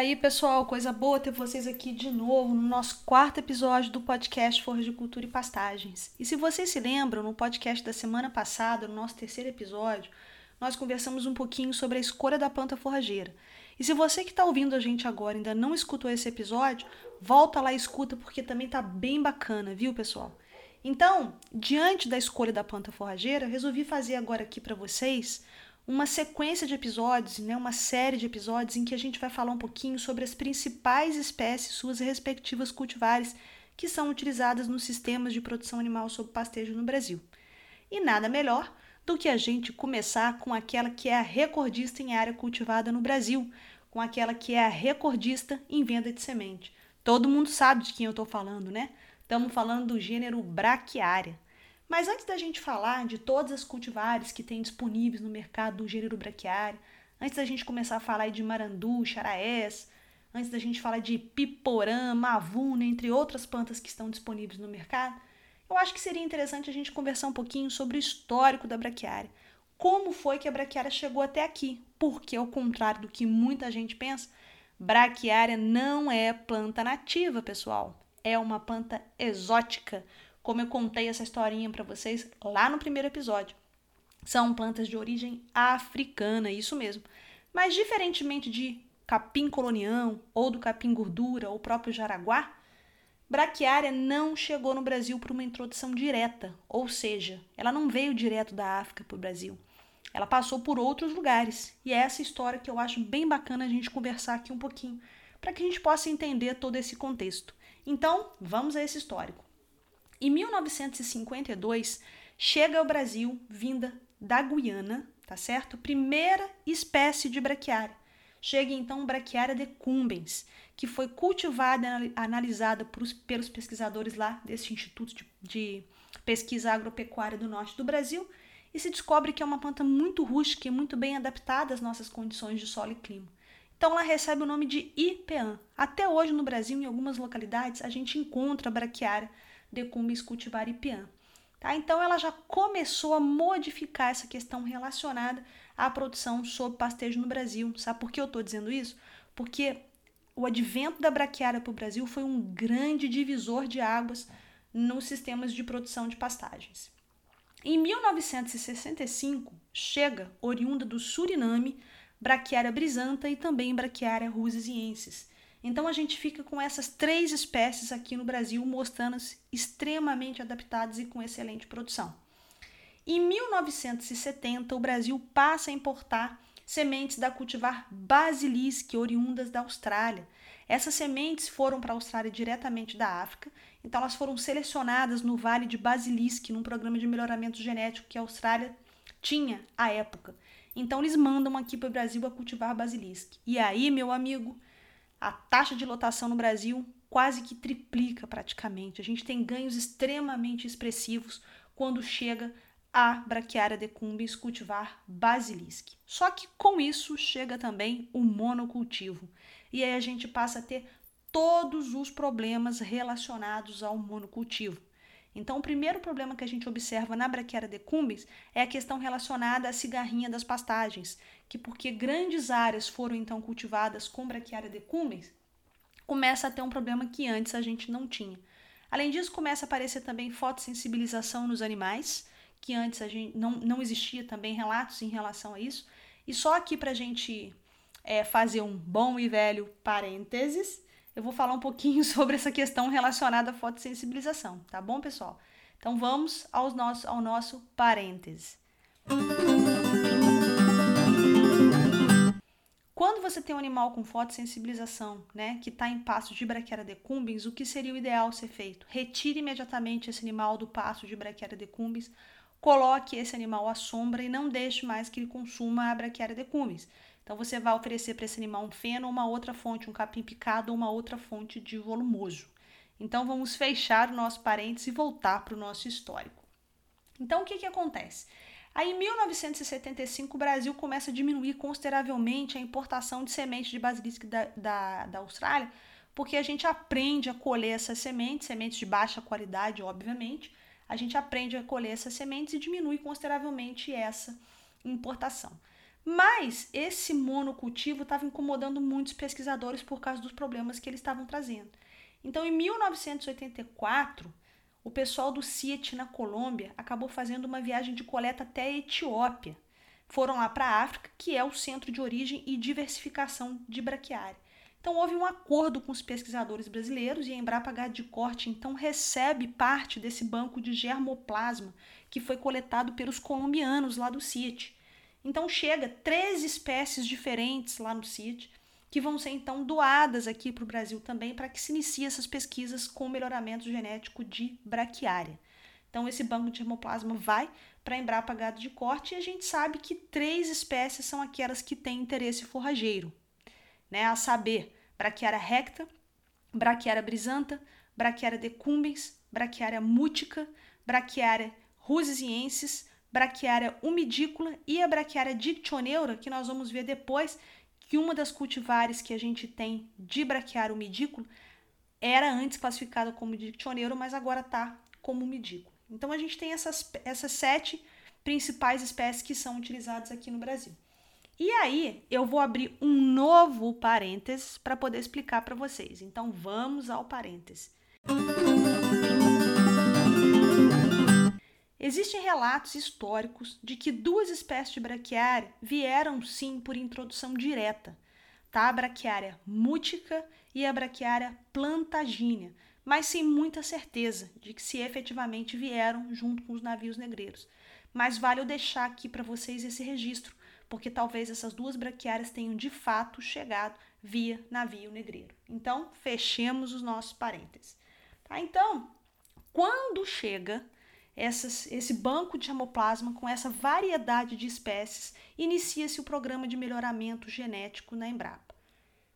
aí, pessoal, coisa boa ter vocês aqui de novo no nosso quarto episódio do podcast Forra de Cultura e Pastagens. E se vocês se lembram, no podcast da semana passada, no nosso terceiro episódio, nós conversamos um pouquinho sobre a escolha da planta forrageira. E se você que está ouvindo a gente agora ainda não escutou esse episódio, volta lá e escuta porque também tá bem bacana, viu, pessoal? Então, diante da escolha da planta forrageira, resolvi fazer agora aqui para vocês uma sequência de episódios, né, uma série de episódios em que a gente vai falar um pouquinho sobre as principais espécies, suas respectivas cultivares, que são utilizadas nos sistemas de produção animal sob pastejo no Brasil. E nada melhor do que a gente começar com aquela que é a recordista em área cultivada no Brasil, com aquela que é a recordista em venda de semente. Todo mundo sabe de quem eu estou falando, né? Estamos falando do gênero Braquiária. Mas antes da gente falar de todas as cultivares que tem disponíveis no mercado do gênero braquiário, antes da gente começar a falar de marandu, charaés, antes da gente falar de piporã, mavuna, entre outras plantas que estão disponíveis no mercado, eu acho que seria interessante a gente conversar um pouquinho sobre o histórico da braquiária. Como foi que a braquiária chegou até aqui? Porque, ao contrário do que muita gente pensa, braquiária não é planta nativa, pessoal. É uma planta exótica como eu contei essa historinha para vocês lá no primeiro episódio. São plantas de origem africana, isso mesmo. Mas diferentemente de capim colonião ou do capim gordura ou próprio jaraguá, braquiária não chegou no Brasil por uma introdução direta, ou seja, ela não veio direto da África para o Brasil. Ela passou por outros lugares. E é essa história que eu acho bem bacana a gente conversar aqui um pouquinho, para que a gente possa entender todo esse contexto. Então, vamos a esse histórico. Em 1952, chega ao Brasil, vinda da Guiana, tá certo? Primeira espécie de braquiária. Chega então Braquiária decumbens, que foi cultivada e analisada por, pelos pesquisadores lá desse Instituto de, de Pesquisa Agropecuária do Norte do Brasil e se descobre que é uma planta muito rústica e muito bem adaptada às nossas condições de solo e clima. Então ela recebe o nome de IPAN. Até hoje no Brasil, em algumas localidades, a gente encontra braquiária decumbens cultivar ipiã. Tá? Então ela já começou a modificar essa questão relacionada à produção sob pastejo no Brasil. Sabe por que eu estou dizendo isso? Porque o advento da braquiária para o Brasil foi um grande divisor de águas nos sistemas de produção de pastagens. Em 1965, chega, oriunda do Suriname, braquiária brisanta e também braquiária rusesiensis, então a gente fica com essas três espécies aqui no Brasil mostrando-se extremamente adaptadas e com excelente produção. Em 1970, o Brasil passa a importar sementes da cultivar Basilisque, oriundas da Austrália. Essas sementes foram para a Austrália diretamente da África, então elas foram selecionadas no Vale de Basilisque, num programa de melhoramento genético que a Austrália tinha à época. Então eles mandam aqui para o Brasil a cultivar Basilisque. E aí, meu amigo, a taxa de lotação no Brasil quase que triplica praticamente. A gente tem ganhos extremamente expressivos quando chega a Brachiaria decumbens cultivar basilisque. Só que com isso chega também o monocultivo. E aí a gente passa a ter todos os problemas relacionados ao monocultivo. Então, o primeiro problema que a gente observa na Brachiaria decumbens é a questão relacionada à cigarrinha das pastagens, que porque grandes áreas foram então cultivadas com Brachiaria decumbens, começa a ter um problema que antes a gente não tinha. Além disso, começa a aparecer também fotossensibilização nos animais, que antes a gente não, não existia também relatos em relação a isso. E só aqui para a gente é, fazer um bom e velho parênteses, eu vou falar um pouquinho sobre essa questão relacionada à fotossensibilização, tá bom, pessoal? Então vamos aos nossos, ao nosso parêntese. Quando você tem um animal com fotossensibilização, né, que está em pasto de Brachiara decumbens, o que seria o ideal ser feito? Retire imediatamente esse animal do pasto de Brachiara decumbens, coloque esse animal à sombra e não deixe mais que ele consuma a Brachiara decumbens. Então você vai oferecer para esse animal um feno ou uma outra fonte, um capim picado ou uma outra fonte de volumoso. Então vamos fechar o nosso parênteses e voltar para o nosso histórico. Então o que, que acontece? Aí em 1975 o Brasil começa a diminuir consideravelmente a importação de sementes de basilisco da, da, da Austrália, porque a gente aprende a colher essas sementes, sementes de baixa qualidade, obviamente, a gente aprende a colher essas sementes e diminui consideravelmente essa importação. Mas esse monocultivo estava incomodando muitos pesquisadores por causa dos problemas que eles estavam trazendo. Então, em 1984, o pessoal do CIET na Colômbia acabou fazendo uma viagem de coleta até a Etiópia. Foram lá para a África, que é o centro de origem e diversificação de braquiária. Então houve um acordo com os pesquisadores brasileiros e a Embrapa Gado de Corte então recebe parte desse banco de germoplasma que foi coletado pelos colombianos lá do CIT. Então chega três espécies diferentes lá no CIT que vão ser então doadas aqui para o Brasil também para que se inicie essas pesquisas com melhoramento genético de braquiária. Então esse banco de germoplasma vai para Embrapa Gado de Corte e a gente sabe que três espécies são aquelas que têm interesse forrageiro né, a saber, Brachiara recta, Brachiara brisanta, Brachiara decumbens, Brachiara mútica, Brachiara rusesiensis, Brachiara umidícula e a Brachiara dictioneura, que nós vamos ver depois que uma das cultivares que a gente tem de Brachiara umidícula era antes classificada como dictioneiro, mas agora está como umidícula. Então a gente tem essas, essas sete principais espécies que são utilizadas aqui no Brasil. E aí, eu vou abrir um novo parênteses para poder explicar para vocês. Então, vamos ao parênteses. Existem relatos históricos de que duas espécies de braquiária vieram sim por introdução direta, tá? A braquiária mútica e a braquiária plantagínea, mas sem muita certeza de que se efetivamente vieram junto com os navios negreiros. Mas vale eu deixar aqui para vocês esse registro, porque talvez essas duas braquiárias tenham de fato chegado via navio negreiro. Então, fechemos os nossos parênteses. Tá? Então, quando chega essas, esse banco de hemoplasma com essa variedade de espécies, inicia-se o programa de melhoramento genético na Embrapa.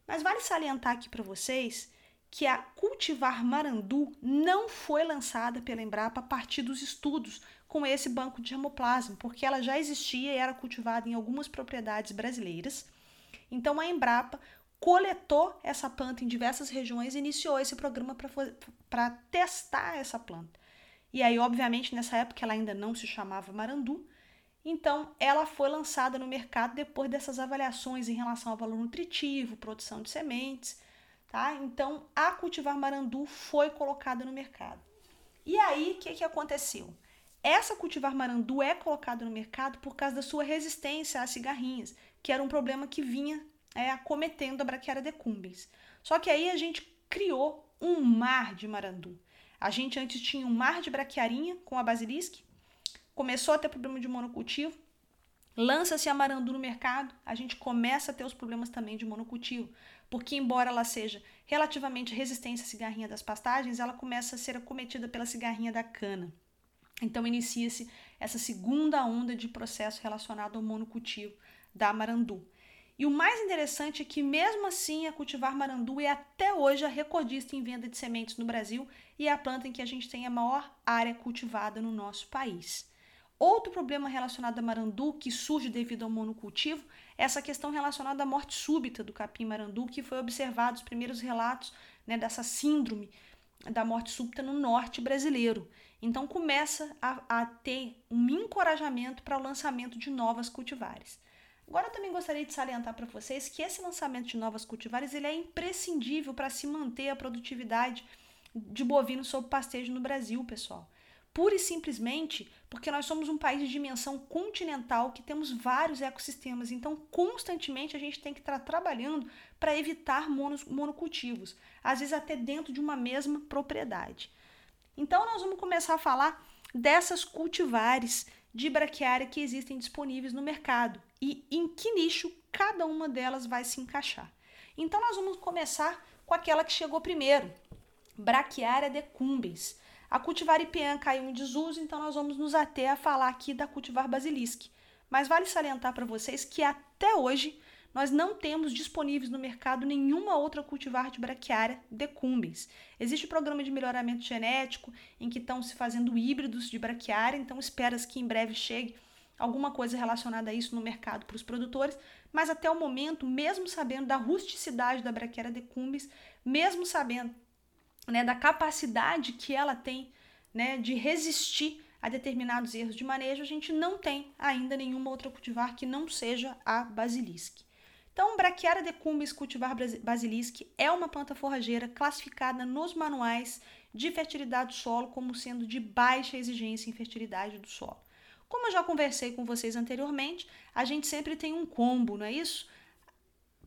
Mas vale salientar aqui para vocês que a cultivar marandu não foi lançada pela Embrapa a partir dos estudos com esse banco de germoplasma, porque ela já existia e era cultivada em algumas propriedades brasileiras. Então a Embrapa coletou essa planta em diversas regiões e iniciou esse programa para testar essa planta. E aí, obviamente, nessa época ela ainda não se chamava Marandu, então ela foi lançada no mercado depois dessas avaliações em relação ao valor nutritivo, produção de sementes, tá? Então a cultivar Marandu foi colocada no mercado. E aí, o que, que aconteceu? Essa cultivar marandu é colocada no mercado por causa da sua resistência às cigarrinhas, que era um problema que vinha é, acometendo a braquiária decumbens. Só que aí a gente criou um mar de marandu. A gente antes tinha um mar de braquiarinha com a basilisque, começou a ter problema de monocultivo, lança-se a marandu no mercado, a gente começa a ter os problemas também de monocultivo, porque embora ela seja relativamente resistente à cigarrinha das pastagens, ela começa a ser acometida pela cigarrinha da cana. Então inicia-se essa segunda onda de processo relacionado ao monocultivo da marandu. E o mais interessante é que, mesmo assim, a cultivar marandu é até hoje a recordista em venda de sementes no Brasil e é a planta em que a gente tem a maior área cultivada no nosso país. Outro problema relacionado a marandu que surge devido ao monocultivo é essa questão relacionada à morte súbita do capim marandu, que foi observado os primeiros relatos né, dessa síndrome da morte súbita no norte brasileiro. Então começa a, a ter um encorajamento para o lançamento de novas cultivares. Agora eu também gostaria de salientar para vocês que esse lançamento de novas cultivares ele é imprescindível para se manter a produtividade de bovino sob pastejo no Brasil, pessoal. Pura e simplesmente porque nós somos um país de dimensão continental que temos vários ecossistemas, então constantemente a gente tem que estar trabalhando para evitar monocultivos, às vezes até dentro de uma mesma propriedade. Então nós vamos começar a falar dessas cultivares de braquiária que existem disponíveis no mercado e em que nicho cada uma delas vai se encaixar. Então nós vamos começar com aquela que chegou primeiro, Braquiária decumbens. A cultivar IPM caiu em desuso, então nós vamos nos ater a falar aqui da cultivar basilisque. Mas vale salientar para vocês que até hoje nós não temos disponíveis no mercado nenhuma outra cultivar de braquiária decumbens. Existe um programa de melhoramento genético em que estão se fazendo híbridos de braquiária, então espera-se que em breve chegue alguma coisa relacionada a isso no mercado para os produtores, mas até o momento, mesmo sabendo da rusticidade da braquiária decumbens, mesmo sabendo né, da capacidade que ela tem né, de resistir a determinados erros de manejo, a gente não tem ainda nenhuma outra cultivar que não seja a basilisque. Então, Brachiara decumbens cultivar basilisque é uma planta forrageira classificada nos manuais de fertilidade do solo como sendo de baixa exigência em fertilidade do solo. Como eu já conversei com vocês anteriormente, a gente sempre tem um combo, não é isso?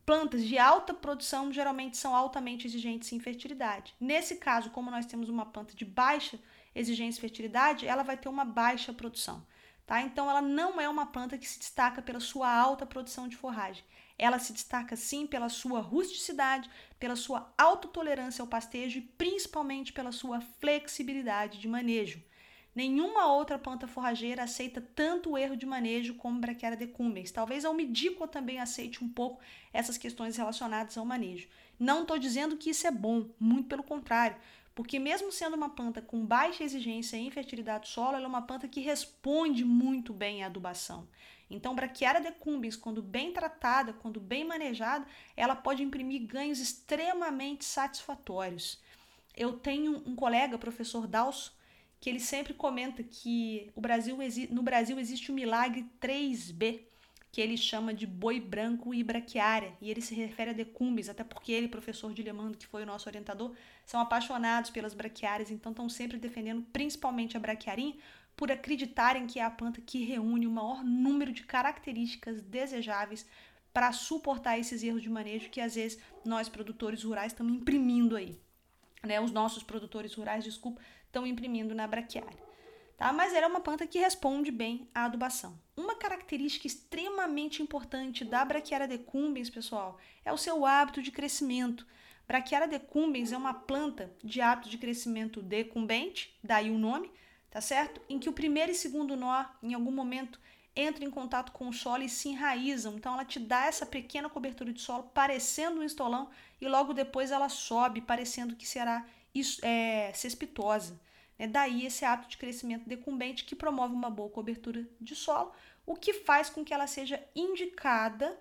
Plantas de alta produção geralmente são altamente exigentes em fertilidade. Nesse caso, como nós temos uma planta de baixa exigência e fertilidade, ela vai ter uma baixa produção. Tá? Então, ela não é uma planta que se destaca pela sua alta produção de forragem. Ela se destaca sim pela sua rusticidade, pela sua autotolerância ao pastejo e principalmente pela sua flexibilidade de manejo. Nenhuma outra planta forrageira aceita tanto o erro de manejo como Brachiara decumbens. Talvez a umidícola também aceite um pouco essas questões relacionadas ao manejo. Não estou dizendo que isso é bom, muito pelo contrário. Porque mesmo sendo uma planta com baixa exigência em fertilidade do solo, ela é uma planta que responde muito bem à adubação. Então, Brachiara decumbens, quando bem tratada, quando bem manejada, ela pode imprimir ganhos extremamente satisfatórios. Eu tenho um colega, professor Dalso, que ele sempre comenta que o Brasil, no Brasil existe o milagre 3B, que ele chama de boi branco e braquiária, e ele se refere a decumbes, até porque ele, professor de Lemando, que foi o nosso orientador, são apaixonados pelas braquiárias, então estão sempre defendendo principalmente a braquiarinha, por acreditarem que é a planta que reúne o maior número de características desejáveis para suportar esses erros de manejo que às vezes nós produtores rurais estamos imprimindo aí. Né? Os nossos produtores rurais, desculpa, estão imprimindo na braquiária tá? Mas ela é uma planta que responde bem à adubação. Uma característica extremamente importante da Brachiara decumbens, pessoal, é o seu hábito de crescimento. Brachiara decumbens é uma planta de hábito de crescimento decumbente, daí o nome, tá certo? Em que o primeiro e segundo nó, em algum momento, entram em contato com o solo e se enraizam. Então, ela te dá essa pequena cobertura de solo, parecendo um estolão, e logo depois ela sobe, parecendo que será é, cespitosa. É daí esse ato de crescimento decumbente que promove uma boa cobertura de solo, o que faz com que ela seja indicada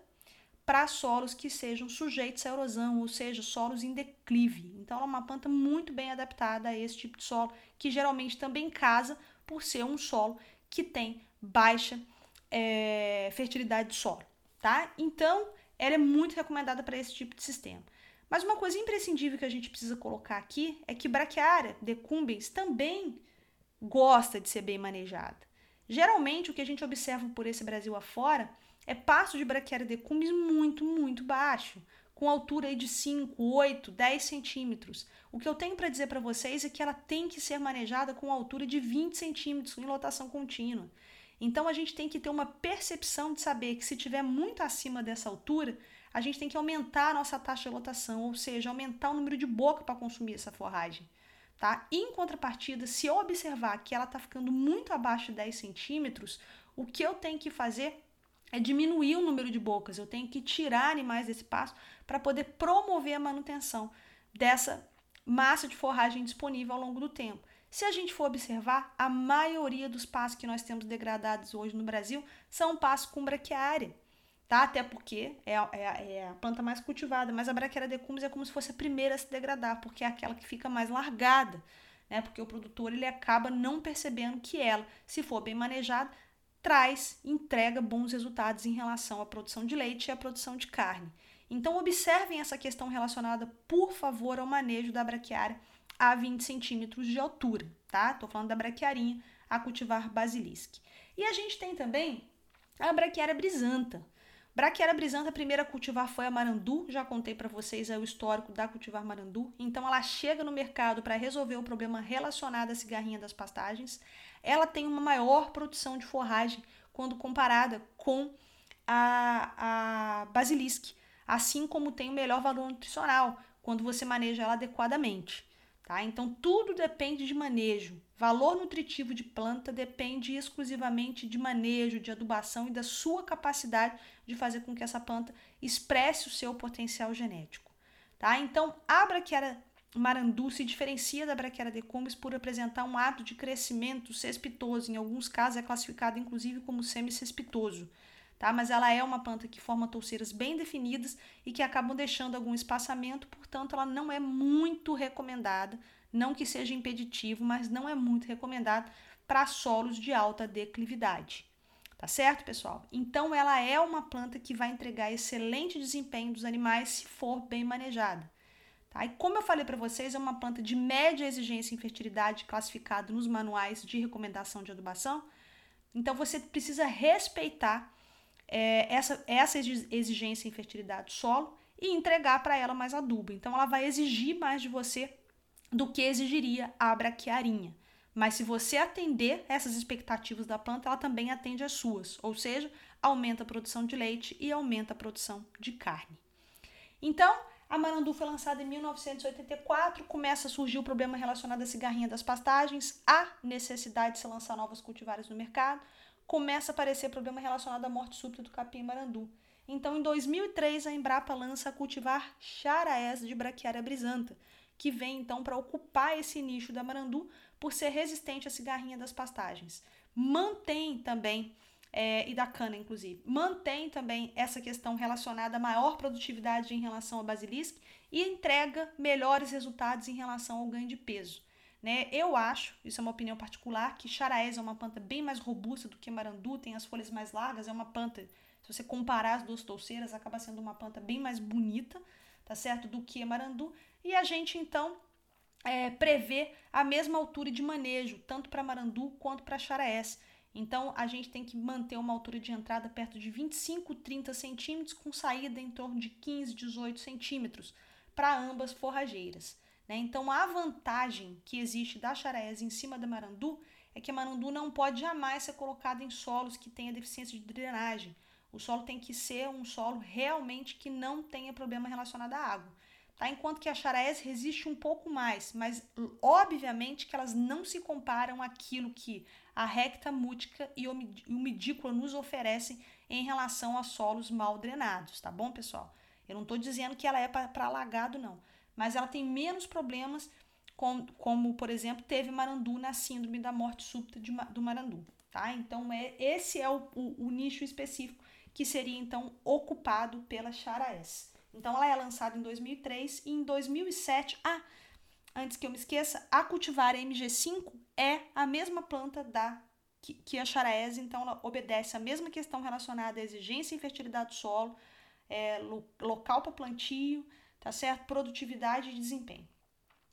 para solos que sejam sujeitos à erosão, ou seja, solos em declive. Então, ela é uma planta muito bem adaptada a esse tipo de solo, que geralmente também casa por ser um solo que tem baixa é, fertilidade de solo, tá? Então, ela é muito recomendada para esse tipo de sistema. Mas uma coisa imprescindível que a gente precisa colocar aqui é que Brachiaria decumbens também gosta de ser bem manejada. Geralmente, o que a gente observa por esse Brasil afora é passo de Brachiaria decumbens muito, muito baixo, com altura aí de 5, 8, 10 centímetros. O que eu tenho para dizer para vocês é que ela tem que ser manejada com altura de 20 centímetros em lotação contínua. Então a gente tem que ter uma percepção de saber que se tiver muito acima dessa altura, a gente tem que aumentar a nossa taxa de lotação, ou seja, aumentar o número de boca para consumir essa forragem. Tá? Em contrapartida, se eu observar que ela está ficando muito abaixo de 10 centímetros, o que eu tenho que fazer é diminuir o número de bocas. Eu tenho que tirar animais desse pasto para poder promover a manutenção dessa massa de forragem disponível ao longo do tempo. Se a gente for observar, a maioria dos pastos que nós temos degradados hoje no Brasil são pastos com braquiária tá? Até porque é, é, é, a planta mais cultivada, mas a Brachiara decumbens é como se fosse a primeira a se degradar, porque é aquela que fica mais largada, né? Porque o produtor ele acaba não percebendo que ela, se for bem manejada, traz, entrega bons resultados em relação à produção de leite e à produção de carne. Então observem essa questão relacionada, por favor, ao manejo da braquiária a 20 centímetros de altura, tá? Tô falando da braquiarinha a cultivar basilisque. E a gente tem também a braquiária brisanta. Braquiara brisanta, a primeira a cultivar foi a marandu, já contei para vocês é o histórico da cultivar marandu. Então ela chega no mercado para resolver o problema relacionado à cigarrinha das pastagens. Ela tem uma maior produção de forragem quando comparada com a, a basilisque, assim como tem o melhor valor nutricional quando você maneja ela adequadamente. Tá? Então, tudo depende de manejo. Valor nutritivo de planta depende exclusivamente de manejo, de adubação e da sua capacidade de fazer com que essa planta expresse o seu potencial genético. Tá? Então, a braquiária marandu se diferencia da braquiária decumbens por apresentar um ato de crescimento cespitoso. Em alguns casos, é classificado inclusive como semicespitoso tá? Mas ela é uma planta que forma touceiras bem definidas e que acabam deixando algum espaçamento, portanto, ela não é muito recomendada, não que seja impeditivo, mas não é muito recomendada para solos de alta declividade. Tá certo, pessoal? Então, ela é uma planta que vai entregar excelente desempenho dos animais se for bem manejada. Tá? E como eu falei para vocês, é uma planta de média exigência em fertilidade classificada nos manuais de recomendação de adubação. Então, você precisa respeitar é, essa, essa exigência em fertilidade do solo e entregar para ela mais adubo. Então, ela vai exigir mais de você do que exigiria a braquiarinha. Mas se você atender essas expectativas da planta, ela também atende as suas, ou seja, aumenta a produção de leite e aumenta a produção de carne. Então, a Marandu foi lançada em 1984, começa a surgir o problema relacionado à cigarrinha das pastagens, a necessidade de se lançar novas cultivares no mercado, começa a aparecer problema relacionado à morte súbita do capim marandu. Então, em 2003, a Embrapa lança a cultivar charaés de braquiária brisanta, que vem então para ocupar esse nicho da marandu por ser resistente à cigarrinha das pastagens. Mantém também é, e da cana, inclusive. Mantém também essa questão relacionada à maior produtividade em relação ao basilisco e entrega melhores resultados em relação ao ganho de peso. Né? Eu acho, isso é uma opinião particular, que charaés é uma planta bem mais robusta do que marandu, tem as folhas mais largas, é uma planta, se você comparar as duas touceiras, acaba sendo uma planta bem mais bonita, tá certo, do que marandu. E a gente então é, prevê a mesma altura de manejo, tanto para marandu quanto para charaés. Então a gente tem que manter uma altura de entrada perto de 25, 30 centímetros, com saída em torno de 15, 18 centímetros para ambas forrageiras. Né? Então, a vantagem que existe da charaés em cima da marandu é que a marandu não pode jamais ser colocada em solos que tenha deficiência de drenagem. O solo tem que ser um solo realmente que não tenha problema relacionado à água. Tá? Enquanto que a charaés resiste um pouco mais, mas obviamente que elas não se comparam àquilo que a recta mútica e o midícula nos oferecem em relação a solos mal drenados, tá bom, pessoal? Eu não estou dizendo que ela é para alagado, não mas ela tem menos problemas, com, como, por exemplo, teve Marandu na síndrome da morte súbita de, do Marandu. Tá? Então, é, esse é o, o, o nicho específico que seria, então, ocupado pela Charaes. Então, ela é lançada em 2003 e em 2007... Ah, antes que eu me esqueça, a cultivar MG5 é a mesma planta da que, que a Charaes, então ela obedece a mesma questão relacionada à exigência e fertilidade do solo, é, lo, local para plantio, tá certo? Produtividade e desempenho.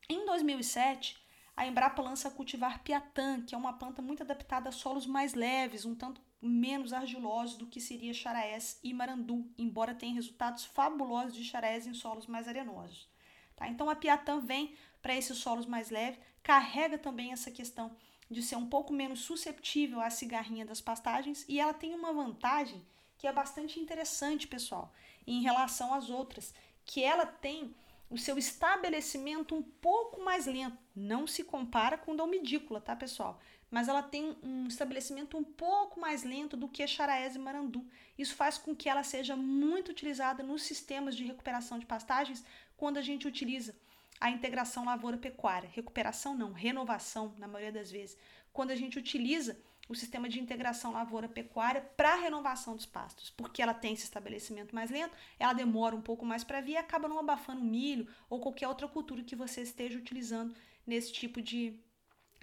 Em 2007, a Embrapa lança cultivar Piatã, que é uma planta muito adaptada a solos mais leves, um tanto menos argilosos do que seria charaés e marandu, embora tenha resultados fabulosos de charaés em solos mais arenosos. Tá? Então a Piatã vem para esses solos mais leves, carrega também essa questão de ser um pouco menos susceptível à cigarrinha das pastagens e ela tem uma vantagem que é bastante interessante, pessoal, em relação às outras, que ela tem o seu estabelecimento um pouco mais lento. Não se compara com umidícula, tá, pessoal? Mas ela tem um estabelecimento um pouco mais lento do que a charaés e marandu. Isso faz com que ela seja muito utilizada nos sistemas de recuperação de pastagens quando a gente utiliza a integração lavoura-pecuária. Recuperação não, renovação, na maioria das vezes. Quando a gente utiliza o sistema de integração lavoura-pecuária para a renovação dos pastos, porque ela tem esse estabelecimento mais lento, ela demora um pouco mais para vir e acaba não abafando milho ou qualquer outra cultura que você esteja utilizando nesse tipo de,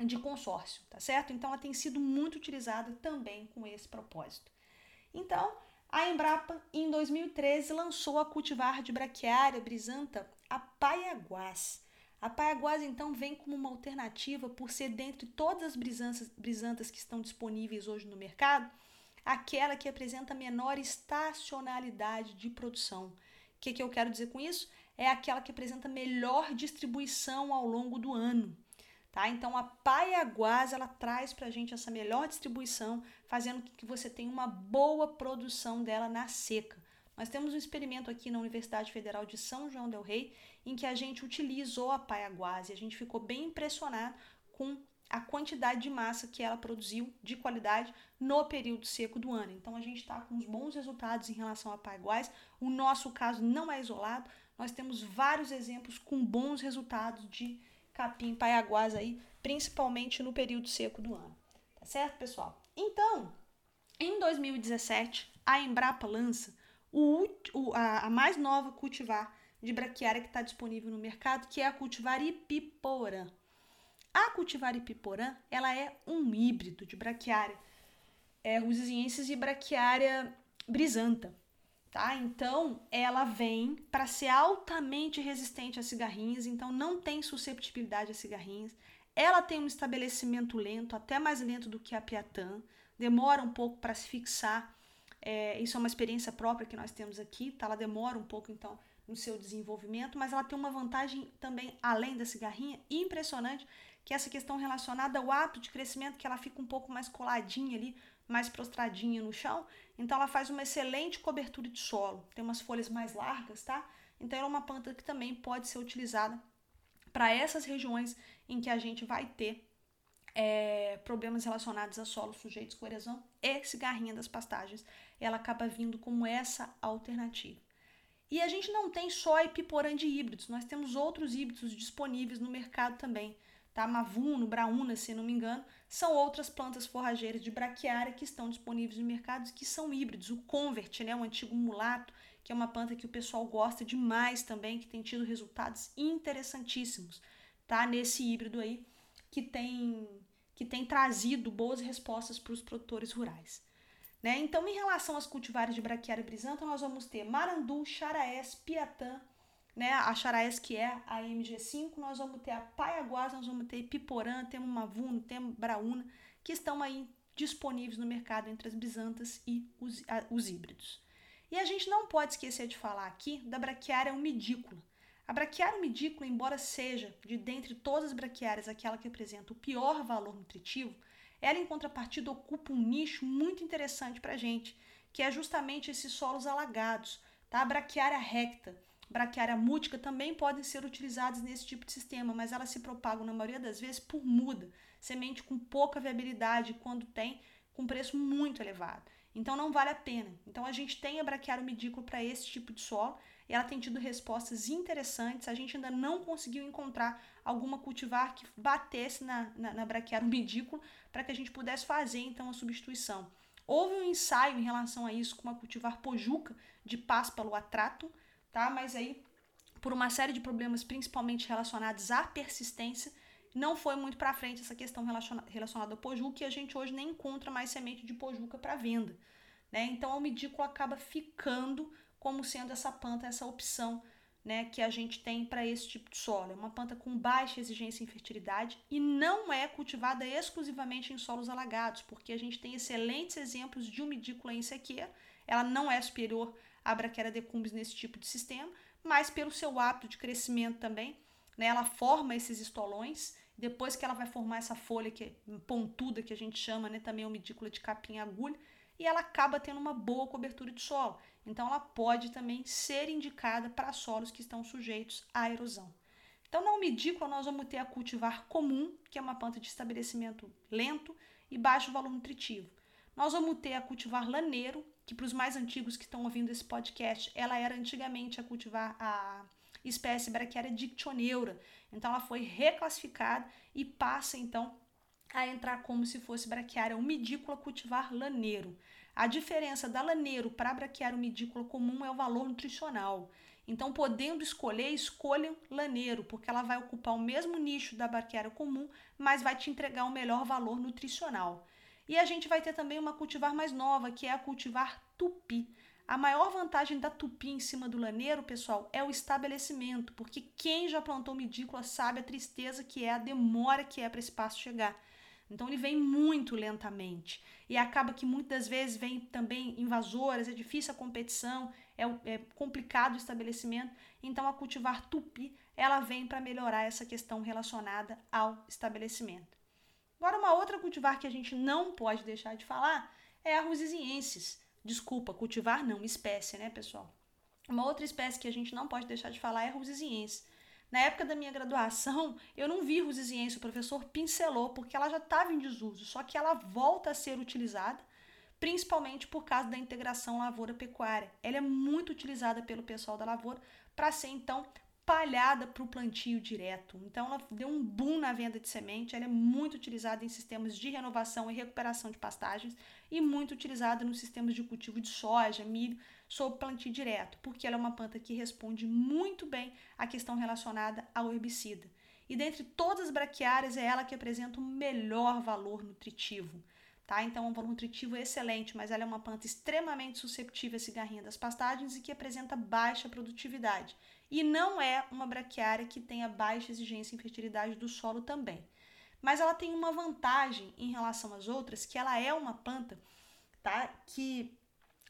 de consórcio, tá certo? Então ela tem sido muito utilizada também com esse propósito. Então, a Embrapa, em 2013, lançou a cultivar de braquiária brisanta a Paiaguás a Paiaguás, então, vem como uma alternativa por ser, dentre todas as brisantas, brisantas que estão disponíveis hoje no mercado, aquela que apresenta menor estacionalidade de produção. O que, que eu quero dizer com isso? É aquela que apresenta melhor distribuição ao longo do ano. Tá? Então a Paiaguás ela traz para a gente essa melhor distribuição, fazendo com que você tenha uma boa produção dela na seca. Nós temos um experimento aqui na Universidade Federal de São João del Rei em que a gente utilizou a paiaguás e a gente ficou bem impressionado com a quantidade de massa que ela produziu de qualidade no período seco do ano. Então a gente está com uns bons resultados em relação a paiaguás. O nosso caso não é isolado, nós temos vários exemplos com bons resultados de capim paiaguás aí, principalmente no período seco do ano. Tá certo, pessoal? Então, em 2017, a Embrapa lança o, o, a, a mais nova cultivar de braquiária que está disponível no mercado, que é a cultivar Ipiporã. A cultivar Ipiporã, ela é um híbrido de braquiária é, rusiziensis e braquiária brisanta, tá? Então, ela vem para ser altamente resistente a cigarrinhas, então não tem susceptibilidade a cigarrinhas. Ela tem um estabelecimento lento, até mais lento do que a Piatã, demora um pouco para se fixar. É, isso é uma experiência própria que nós temos aqui, tá? Ela demora um pouco, então, no seu desenvolvimento, mas ela tem uma vantagem também, além da cigarrinha, impressionante, que é essa questão relacionada ao ato de crescimento, que ela fica um pouco mais coladinha ali, mais prostradinha no chão. Então, ela faz uma excelente cobertura de solo. Tem umas folhas mais largas, tá? Então, ela é uma planta que também pode ser utilizada para essas regiões em que a gente vai ter é, problemas relacionados a solos sujeitos com erosão e cigarrinha das pastagens. Ela acaba vindo como essa alternativa. E a gente não tem só a epiporã de híbridos, nós temos outros híbridos disponíveis no mercado também. Tá? Mavuno, Braúna, se não me engano, são outras plantas forrageiras de braquiária que estão disponíveis no mercado que são híbridos. O Convert, né, o antigo mulato, que é uma planta que o pessoal gosta demais também, que tem tido resultados interessantíssimos, tá? Nesse híbrido aí que tem que tem trazido boas respostas para os produtores rurais. Né? Então, em relação às cultivares de braquiária brisanta, nós vamos ter marandu, charaés, piatã, né? a charaés que é a MG5, nós vamos ter a paiaguás, nós vamos ter piporã, temos mavuno, temos braúna, que estão aí disponíveis no mercado entre as brisantas e os, a, os híbridos. E a gente não pode esquecer de falar aqui da braquiária umidícula, a braquiária medícula, embora seja, de dentre todas as braquiárias, aquela que apresenta o pior valor nutritivo, ela, em contrapartida, ocupa um nicho muito interessante para a gente, que é justamente esses solos alagados. Tá? A braquiária recta, braquiária mútica também podem ser utilizadas nesse tipo de sistema, mas elas se propagam, na maioria das vezes, por muda, semente com pouca viabilidade, quando tem, com preço muito elevado. Então não vale a pena. Então a gente tem a braquiária medícula para esse tipo de solo ela tem tido respostas interessantes. A gente ainda não conseguiu encontrar alguma cultivar que batesse na, na, na braquiária medícula para que a gente pudesse fazer então a substituição. Houve um ensaio em relação a isso com uma cultivar pojuca de páspalo atrato, tá? Mas aí por uma série de problemas, principalmente relacionados à persistência, não foi muito para frente essa questão relacionada ao pojuca e a gente hoje nem encontra mais semente de pojuca para venda. Né? Então, o medículo acaba ficando como sendo essa planta, essa opção né, que a gente tem para esse tipo de solo. É uma planta com baixa exigência em fertilidade e não é cultivada exclusivamente em solos alagados, porque a gente tem excelentes exemplos de umidícula em sequeira. Ela não é superior à braquiária decumbens nesse tipo de sistema, mas pelo seu hábito de crescimento também, né, ela forma esses estolões depois que ela vai formar essa folha que é pontuda, que a gente chama né, também umidícula de capim agulha, e ela acaba tendo uma boa cobertura de solo. Então, ela pode também ser indicada para solos que estão sujeitos à erosão. Então, na umidícula, nós vamos ter a cultivar comum, que é uma planta de estabelecimento lento e baixo valor nutritivo. Nós vamos ter a cultivar laneiro, que para os mais antigos que estão ouvindo esse podcast, ela era antigamente a cultivar a espécie braquiária dictioneura. Então ela foi reclassificada e passa então a entrar como se fosse braquiária umidícula cultivar laneiro. A diferença da laneiro para braquiária umidícula comum é o valor nutricional. Então, podendo escolher, escolha laneiro, porque ela vai ocupar o mesmo nicho da braquiária comum, mas vai te entregar um melhor valor nutricional. E a gente vai ter também uma cultivar mais nova, que é a cultivar tupi. A maior vantagem da tupi em cima do laneiro, pessoal, é o estabelecimento, porque quem já plantou medícula sabe a tristeza que é, a demora que é para esse passo chegar. Então ele vem muito lentamente e acaba que muitas vezes vem também invasoras, é difícil a competição, é, é complicado o estabelecimento. Então a cultivar tupi ela vem para melhorar essa questão relacionada ao estabelecimento. Agora uma outra cultivar que a gente não pode deixar de falar é a rusiziensis Desculpa, cultivar não, espécie, né, pessoal? Uma outra espécie que a gente não pode deixar de falar é a rusesiense. Na época da minha graduação, eu não vi rusesiense, o professor pincelou, porque ela já estava em desuso, só que ela volta a ser utilizada, principalmente por causa da integração lavoura-pecuária. Ela é muito utilizada pelo pessoal da lavoura para ser, então, palhada para o plantio direto. Então, ela deu um boom na venda de semente. Ela é muito utilizada em sistemas de renovação e recuperação de pastagens e muito utilizada nos sistemas de cultivo de soja, milho, sob plantio direto, porque ela é uma planta que responde muito bem à questão relacionada ao herbicida. E dentre todas as braquiárias, é ela que apresenta o melhor valor nutritivo. Tá? Então, é um valor nutritivo excelente, mas ela é uma planta extremamente susceptível à cigarrinha das pastagens e que apresenta baixa produtividade. E não é uma braquiária que tenha baixa exigência em fertilidade do solo também. Mas ela tem uma vantagem em relação às outras, que ela é uma planta tá? que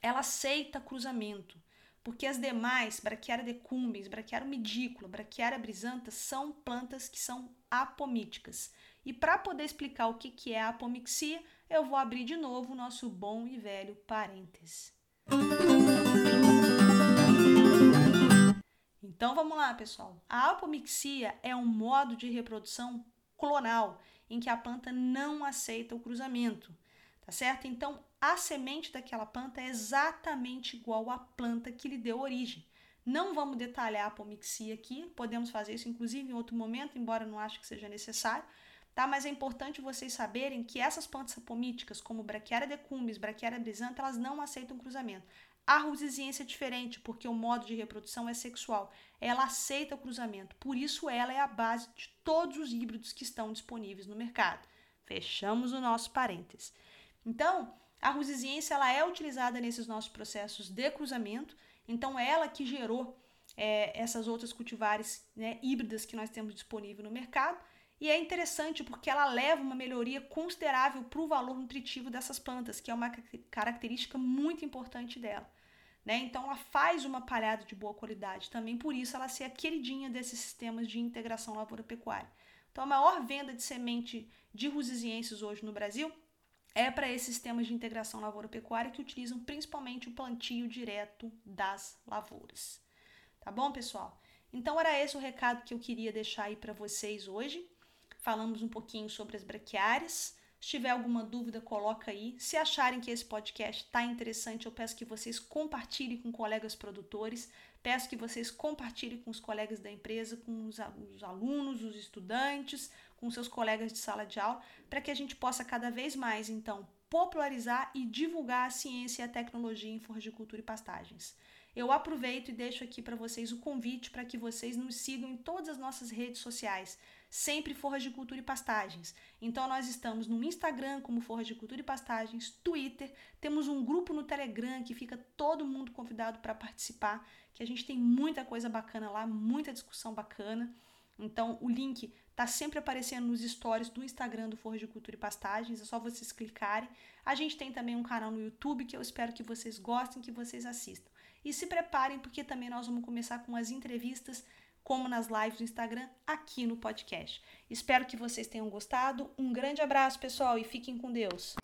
ela aceita cruzamento. Porque as demais, Braquiária decumbens, Braquiária medícula, Braquiária brisanta, são plantas que são apomíticas. E para poder explicar o que, que é a apomixia, eu vou abrir de novo o nosso bom e velho parênteses. Então vamos lá, pessoal. A apomixia é um modo de reprodução clonal em que a planta não aceita o cruzamento, tá certo? Então a semente daquela planta é exatamente igual à planta que lhe deu origem. Não vamos detalhar a apomixia aqui, podemos fazer isso inclusive em outro momento, embora não acho que seja necessário, tá? Mas é importante vocês saberem que essas plantas apomíticas, como Brachiara decumbens, Brachiara brisanta, elas não aceitam cruzamento. A rusesiense é diferente, porque o modo de reprodução é sexual. Ela aceita o cruzamento, por isso ela é a base de todos os híbridos que estão disponíveis no mercado. Fechamos o nosso parênteses. Então, a rusesiense ela é utilizada nesses nossos processos de cruzamento, então ela que gerou é, essas outras cultivares né, híbridas que nós temos disponível no mercado. E é interessante porque ela leva uma melhoria considerável para o valor nutritivo dessas plantas, que é uma característica muito importante dela. Né? Então ela faz uma palhada de boa qualidade, também por isso ela ser a queridinha desses sistemas de integração lavoura-pecuária. Então a maior venda de semente de rusesienses hoje no Brasil é para esses sistemas de integração lavoura-pecuária que utilizam principalmente o plantio direto das lavouras. Tá bom, pessoal? Então era esse o recado que eu queria deixar aí para vocês hoje falamos um pouquinho sobre as braquiárias. Se tiver alguma dúvida, coloca aí. Se acharem que esse podcast está interessante, eu peço que vocês compartilhem com colegas produtores, peço que vocês compartilhem com os colegas da empresa, com os, os alunos, os estudantes, com seus colegas de sala de aula, para que a gente possa cada vez mais, então, popularizar e divulgar a ciência e a tecnologia em floricultura e pastagens. Eu aproveito e deixo aqui para vocês o convite para que vocês nos sigam em todas as nossas redes sociais, sempre Forras de Cultura e Pastagens. Então nós estamos no Instagram como Forras de Cultura e Pastagens, Twitter, temos um grupo no Telegram que fica todo mundo convidado para participar, que a gente tem muita coisa bacana lá, muita discussão bacana. Então o link tá sempre aparecendo nos stories do Instagram do Forra de Cultura e Pastagens, é só vocês clicarem. A gente tem também um canal no YouTube que eu espero que vocês gostem, que vocês assistam. E se preparem porque também nós vamos começar com as entrevistas como nas lives do Instagram, aqui no podcast. Espero que vocês tenham gostado. Um grande abraço, pessoal, e fiquem com Deus.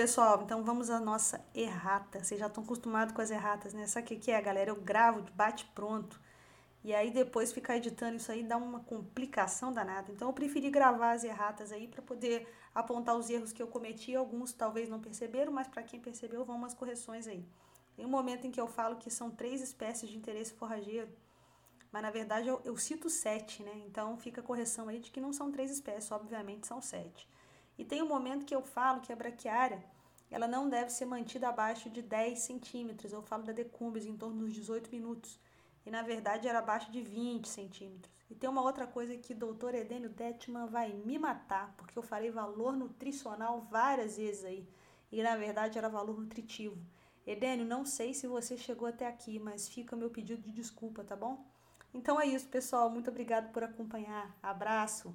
Pessoal, então vamos à nossa errata. Vocês já estão acostumados com as erratas, né? Sabe o que é, galera? Eu gravo de bate-pronto. E aí depois ficar editando isso aí dá uma complicação danada. Então eu preferi gravar as erratas aí para poder apontar os erros que eu cometi. Alguns talvez não perceberam, mas para quem percebeu, vão umas correções aí. Tem um momento em que eu falo que são três espécies de interesse forrageiro, mas na verdade eu, eu cito sete, né? Então fica a correção aí de que não são três espécies, obviamente são sete. E tem um momento que eu falo que a braquiária ela não deve ser mantida abaixo de 10 centímetros. Eu falo da decumbens em torno dos 18 minutos. E na verdade era abaixo de 20 centímetros. E tem uma outra coisa que o doutor Edênio Detman vai me matar, porque eu falei valor nutricional várias vezes aí. E na verdade era valor nutritivo. Edênio, não sei se você chegou até aqui, mas fica meu pedido de desculpa, tá bom? Então é isso, pessoal. Muito obrigado por acompanhar. Abraço!